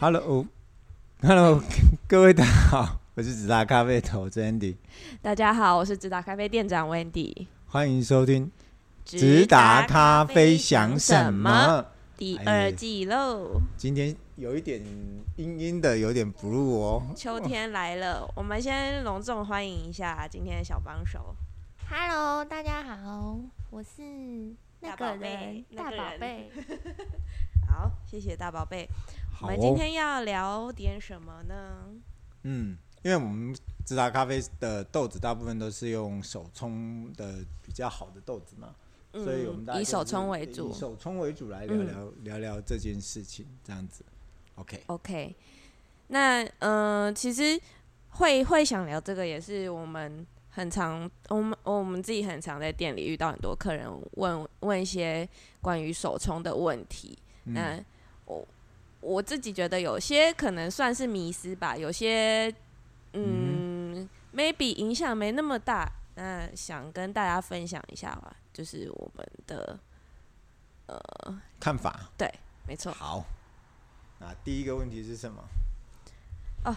Hello，Hello，各位大家好，我是直达咖啡头 Andy。大家好，我是直达咖啡店长 Wendy。欢迎收听直达咖啡想什么第二季喽。今天有一点阴阴的，有点 blue 哦。秋天来了，我们先隆重欢迎一下今天的小帮手。Hello，大家好，我是那个人大宝贝。好，谢谢大宝贝。我们今天要聊点什么呢？嗯，因为我们直达咖啡的豆子大部分都是用手冲的比较好的豆子嘛，嗯、所以我们以手冲为主，以手冲为主来聊聊、嗯、聊聊这件事情，这样子。OK OK，那嗯、呃，其实会会想聊这个，也是我们很常，我们我们自己很常在店里遇到很多客人问问一些关于手冲的问题。那、嗯、我我自己觉得有些可能算是迷失吧，有些嗯，嗯，maybe 影响没那么大。那想跟大家分享一下吧，就是我们的呃看法。对，没错。好，那第一个问题是什么？哦，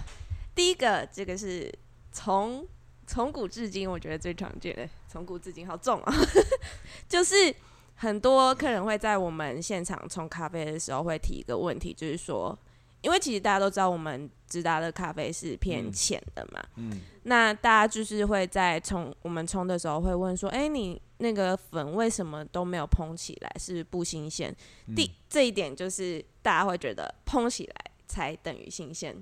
第一个这个是从从古至今，我觉得最常见的，从古至今好重啊，就是。很多客人会在我们现场冲咖啡的时候会提一个问题，就是说，因为其实大家都知道我们直达的咖啡是偏浅的嘛，嗯，那大家就是会在冲我们冲的时候会问说，哎，你那个粉为什么都没有蓬起来，是不是不新鲜？第这一点就是大家会觉得蓬起来才等于新鲜，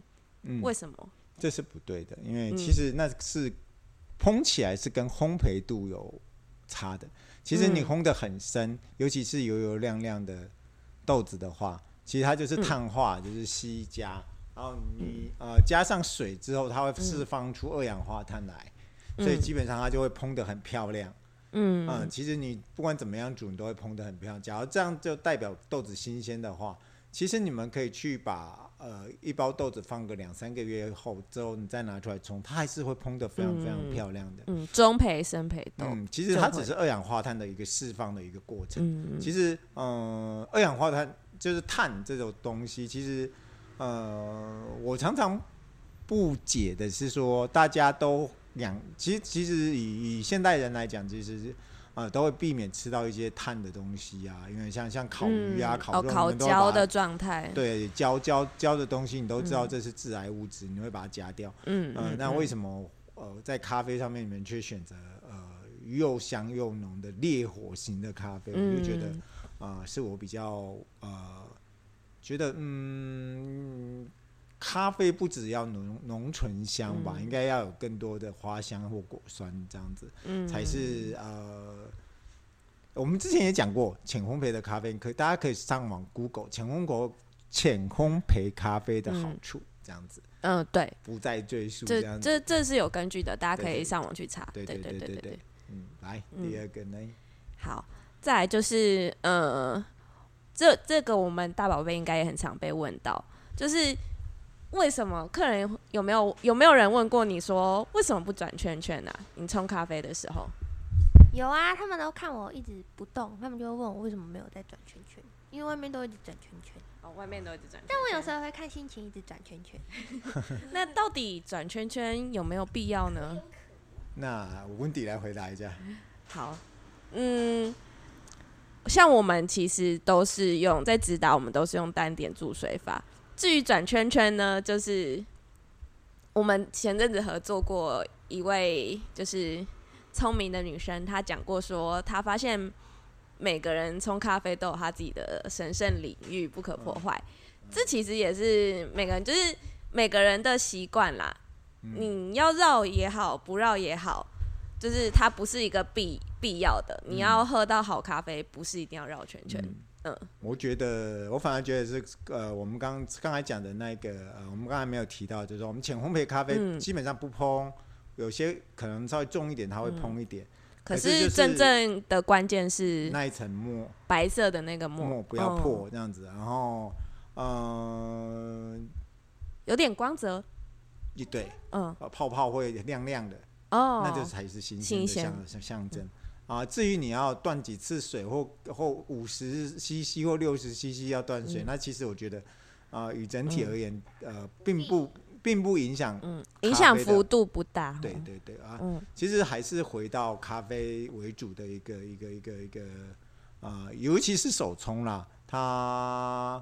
嗯，为什么？这是不对的，因为其实那是蓬起来是跟烘焙度有差的。其实你烘的很深，嗯，尤其是油油亮亮的豆子的话，其实它就是碳化，嗯，就是吸加，然后你呃加上水之后，它会释放出二氧化碳来，嗯，所以基本上它就会烹的很漂亮。嗯，嗯，其实你不管怎么样煮，你都会烹的很漂亮。假如这样就代表豆子新鲜的话，其实你们可以去把。呃，一包豆子放个两三个月后之后，你再拿出来冲，它还是会膨的非常非常漂亮的。嗯，中培、生培豆。嗯，其实它只是二氧化碳的一个释放的一个过程。嗯，其实，嗯、呃，二氧化碳就是碳这种东西，其实，呃，我常常不解的是说，大家都养，其实其实以以现代人来讲，其实。呃，都会避免吃到一些碳的东西啊，因为像像烤鱼啊、嗯、烤肉，哦、烤焦的状态，对，焦焦焦的东西，你都知道这是致癌物质，嗯、你会把它夹掉。嗯，呃，那为什么呃在咖啡上面你们却选择呃又香又浓的烈火型的咖啡？嗯、我就觉得啊、呃，是我比较呃觉得嗯。咖啡不只要浓浓醇香吧，嗯、应该要有更多的花香或果酸这样子，嗯、才是呃。我们之前也讲过浅烘焙的咖啡，可大家可以上网 Google 浅烘焙浅烘焙咖啡的好处，这样子。嗯，对，不再赘述这样子。这这这是有根据的，大家可以上网去查。对对对对对对。嗯，来第二个呢？好，再来就是呃，这这个我们大宝贝应该也很常被问到，就是。为什么客人有没有有没有人问过你说为什么不转圈圈呢、啊？你冲咖啡的时候，有啊，他们都看我一直不动，他们就会问我为什么没有在转圈圈，因为外面都一直转圈圈。哦，外面都一直转圈圈。但我有时候会看心情一直转圈圈。那到底转圈圈有没有必要呢？那温迪来回答一下。好，嗯，像我们其实都是用在指导，我们都是用单点注水法。至于转圈圈呢，就是我们前阵子合作过一位就是聪明的女生，她讲过说，她发现每个人冲咖啡都有她自己的神圣领域，不可破坏。这其实也是每个人就是每个人的习惯啦。你要绕也好，不绕也好，就是它不是一个必必要的。你要喝到好咖啡，不是一定要绕圈圈。嗯，我觉得我反而觉得是呃，我们刚刚才讲的那个呃，我们刚才没有提到，就是说我们浅烘焙咖啡基本上不烹，嗯、有些可能稍微重一点，它会烹一点。嗯、可是真正的关键是那一层墨，白色的那个墨，墨不要破这样子。然后嗯、呃，有点光泽，一对，嗯，泡泡会亮亮的，哦，那就才是新鲜的象象象征。啊，至于你要断几次水或或五十 CC 或六十 CC 要断水，嗯、那其实我觉得，啊，与整体而言，呃，并不并不影响，嗯，影响幅度不大。对对对啊，嗯，其实还是回到咖啡为主的一个一个一个一个啊，尤其是手冲啦，它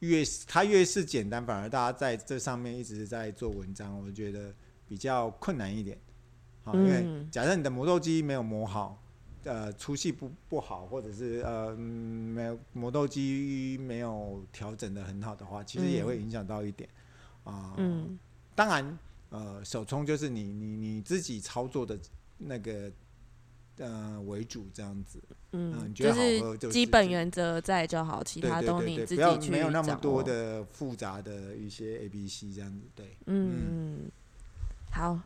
越它越是简单，反而大家在这上面一直在做文章，我觉得比较困难一点。好，因为假设你的磨豆机没有磨好。呃，粗细不不好，或者是呃，没有磨豆机没有调整的很好的话，其实也会影响到一点啊。呃、嗯，当然，呃，手冲就是你你你自己操作的那个呃为主这样子。嗯，就是基本原则在就好，其他都你自己去。没有那么多的复杂的一些 A B C 这样子。对，嗯，嗯。好，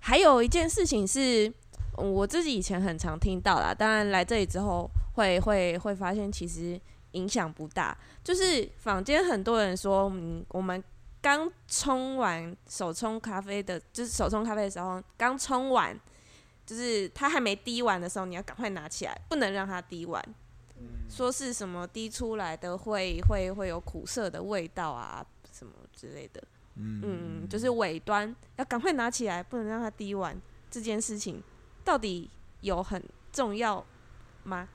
还有一件事情是。我自己以前很常听到啦，当然来这里之后会会会发现其实影响不大。就是坊间很多人说，嗯，我们刚冲完手冲咖啡的，就是手冲咖啡的时候，刚冲完，就是它还没滴完的时候，你要赶快拿起来，不能让它滴完。说是什么滴出来的会会会有苦涩的味道啊，什么之类的。嗯，就是尾端要赶快拿起来，不能让它滴完这件事情。到底有很重要吗？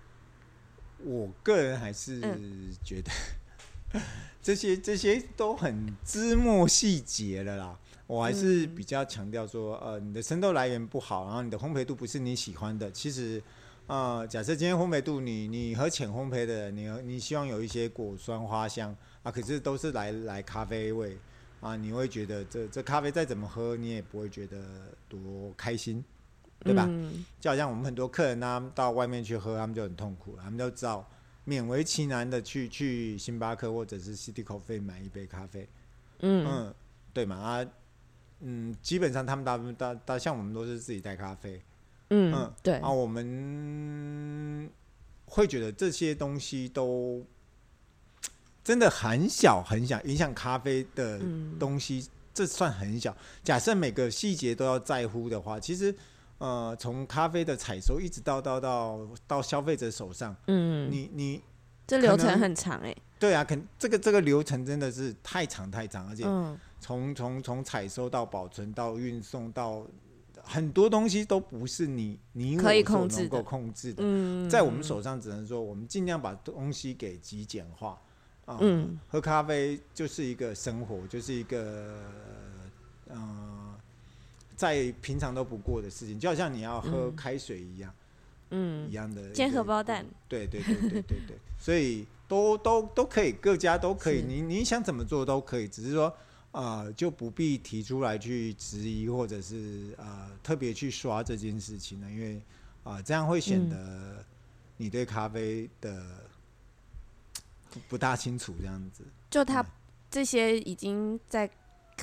我个人还是觉得、嗯、这些这些都很枝末细节了啦。我还是比较强调说，呃，你的生豆来源不好，然后你的烘焙度不是你喜欢的。其实，呃，假设今天烘焙度你你喝浅烘焙的，你你希望有一些果酸花香啊，可是都是来来咖啡味啊，你会觉得这这咖啡再怎么喝，你也不会觉得多开心。对吧？嗯、就好像我们很多客人呢、啊，到外面去喝，他们就很痛苦了。他们就知道勉为其难的去去星巴克或者是 City Coffee 买一杯咖啡。嗯，嗯，对嘛？啊，嗯，基本上他们大部分大大像我们都是自己带咖啡。嗯，嗯对。啊，我们会觉得这些东西都真的很小很小，影响咖啡的东西，嗯、这算很小。假设每个细节都要在乎的话，其实。呃，从咖啡的采收一直到到到到消费者手上，嗯，你你这流程很长哎、欸。对啊，肯这个这个流程真的是太长太长，而且从从从采收到保存到运送到很多东西都不是你你我所能够控制的。嗯，在我们手上只能说我们尽量把东西给极简化啊。嗯，喝咖啡就是一个生活，就是一个嗯。呃再平常都不过的事情，就好像你要喝开水一样，嗯，一样的。煎荷包蛋。对对对对对对，所以都都都可以，各家都可以，你你想怎么做都可以，只是说呃就不必提出来去质疑，或者是呃特别去刷这件事情了，因为啊、呃、这样会显得你对咖啡的不大清楚这样子。就他这些已经在。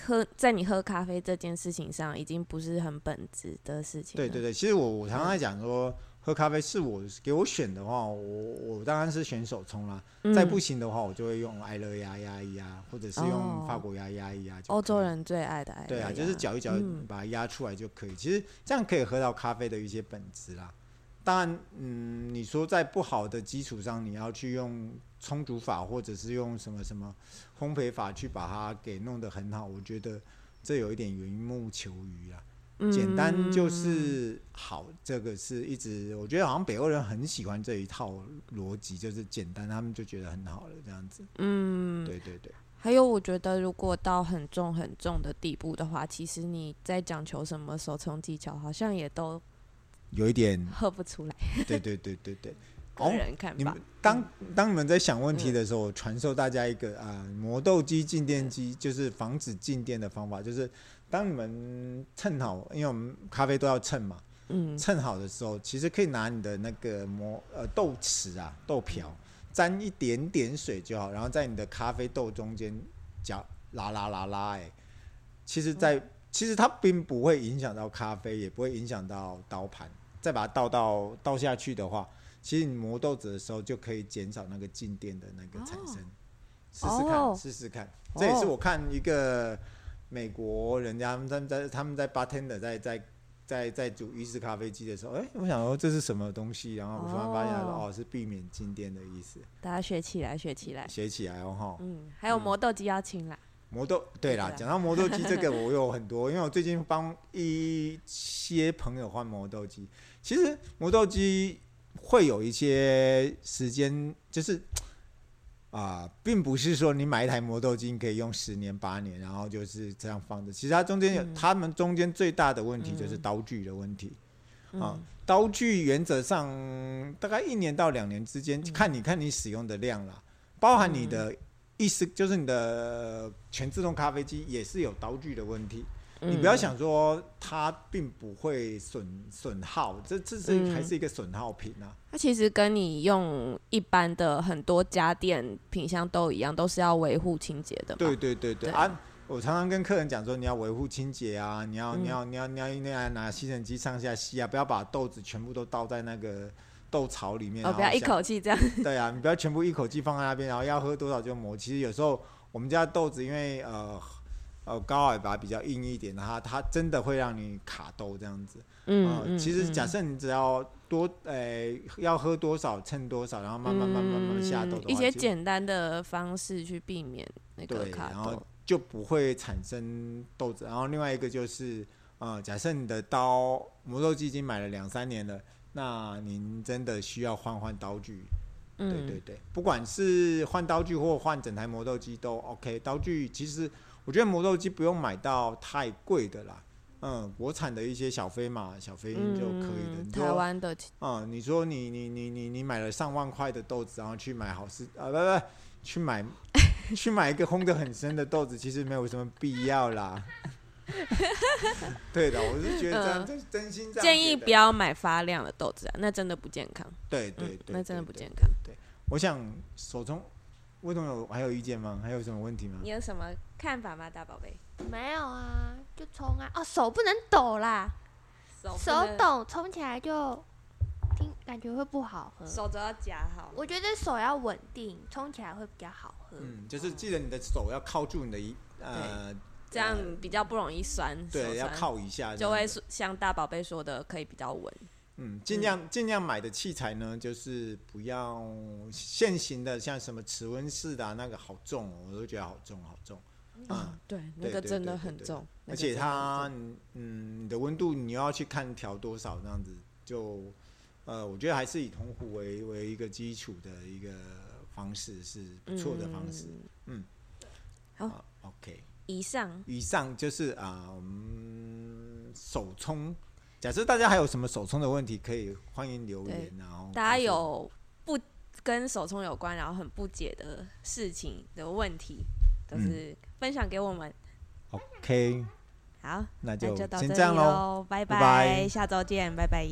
喝在你喝咖啡这件事情上，已经不是很本质的事情。对对对，其实我我常常在讲说，喝咖啡是我给我选的话，我我当然是选手冲啦。嗯、再不行的话，我就会用爱乐压压一压，或者是用法国压压一压。欧洲人最爱的爱乐。对啊，就是搅一搅，把它压出来就可以。嗯、其实这样可以喝到咖啡的一些本质啦。当然，嗯，你说在不好的基础上，你要去用充足法，或者是用什么什么烘焙法去把它给弄得很好，我觉得这有一点缘木求鱼啊。嗯、简单就是好，这个是一直我觉得好像北欧人很喜欢这一套逻辑，就是简单，他们就觉得很好了这样子。嗯，对对对。还有，我觉得如果到很重很重的地步的话，其实你在讲求什么手冲技巧，好像也都。有一点喝不出来。对对对对对。个人看法。你们当当你们在想问题的时候，传授大家一个啊磨豆机静电机，就是防止静电的方法，就是当你们称好，因为我们咖啡都要称嘛，嗯，称好的时候，其实可以拿你的那个磨呃豆匙啊豆瓢，沾一点点水就好，然后在你的咖啡豆中间搅拉拉拉拉，哎，其实，在其实它并不会影响到咖啡，也不会影响到刀盘。再把它倒到倒下去的话，其实你磨豆子的时候就可以减少那个静电的那个产生。试试、哦、看，试试、哦、看，这也是我看一个美国人家他们在他们在 bartender 在在在在煮意式咖啡机的时候，哎、欸，我想说这是什么东西，然后我突然发现哦，哦，是避免静电的意思。大家学起来，学起来，学起来哦哈。嗯，还有磨豆机要清啦。磨豆对啦，讲到磨豆机这个，我有很多，因为我最近帮一些朋友换磨豆机。其实磨豆机会有一些时间，就是。啊、呃，并不是说你买一台磨豆机可以用十年八年，然后就是这样放着。其实它中间有，他、嗯、们中间最大的问题就是刀具的问题。嗯、啊，刀具原则上大概一年到两年之间，看你看你使用的量啦，包含你的意思，就是你的全自动咖啡机也是有刀具的问题。你不要想说它并不会损损耗，这这是还是一个损耗品啊。它其实跟你用一般的很多家电品相都一样，都是要维护清洁的。对对对对，对啊！我常常跟客人讲说，你要维护清洁啊，你要你要你要你要拿吸尘机上下吸啊，不要把豆子全部都倒在那个豆槽里面。哦，不要一口气这样。对啊，你不要全部一口气放在那边，然后要喝多少就磨。其实有时候我们家豆子因为呃。呃，高海拔比较硬一点，它它真的会让你卡豆这样子。嗯，其实假设你只要多，呃、欸，要喝多少称多少，然后慢慢慢慢慢慢下豆一些简单的方式去避免那个卡豆，然后就不会产生豆子。然后另外一个就是，呃，假设你的刀磨豆机已经买了两三年了，那您真的需要换换刀具。嗯，对对对，不管是换刀具或换整台磨豆机都 OK。刀具其实。我觉得磨豆机不用买到太贵的啦，嗯，国产的一些小飞马、小飞鹰就可以的。嗯、台湾的，嗯，你说你你你你你买了上万块的豆子，然后去买好事啊，不不，去买去买一个烘得很深的豆子，其实没有什么必要啦。对的，我是觉得这样，真、嗯、真心这样。建议不要买发亮的豆子啊，那真的不健康。对对对，嗯，那真的不健康。对，我想手中。为什么有还有意见吗？还有什么问题吗？你有什么看法吗，大宝贝？没有啊，就冲啊。哦，手不能抖啦，手手抖冲起来就听感觉会不好喝。手都要夹好。我觉得手要稳定，冲起来会比较好喝。嗯，就是记得你的手要靠住你的一呃，这样比较不容易酸。对，要靠一下，就会像大宝贝说的，可以比较稳。嗯，尽量尽量买的器材呢，就是不要现行的，像什么齿温式的、啊、那个好重，我都觉得好重好重。嗯，对，那个真的很重。而且它，嗯，你的温度你要去看调多少，这样子就，呃，我觉得还是以铜壶为为一个基础的一个方式是不错的方式。嗯，嗯好，OK。以上以上就是啊，我们手冲。假设大家还有什么手冲的问题，可以欢迎留言。然后大家有不跟手冲有关，然后很不解的事情的问题，都是分享给我们。嗯、OK，好，那就先这样喽，拜拜，下周见，拜拜。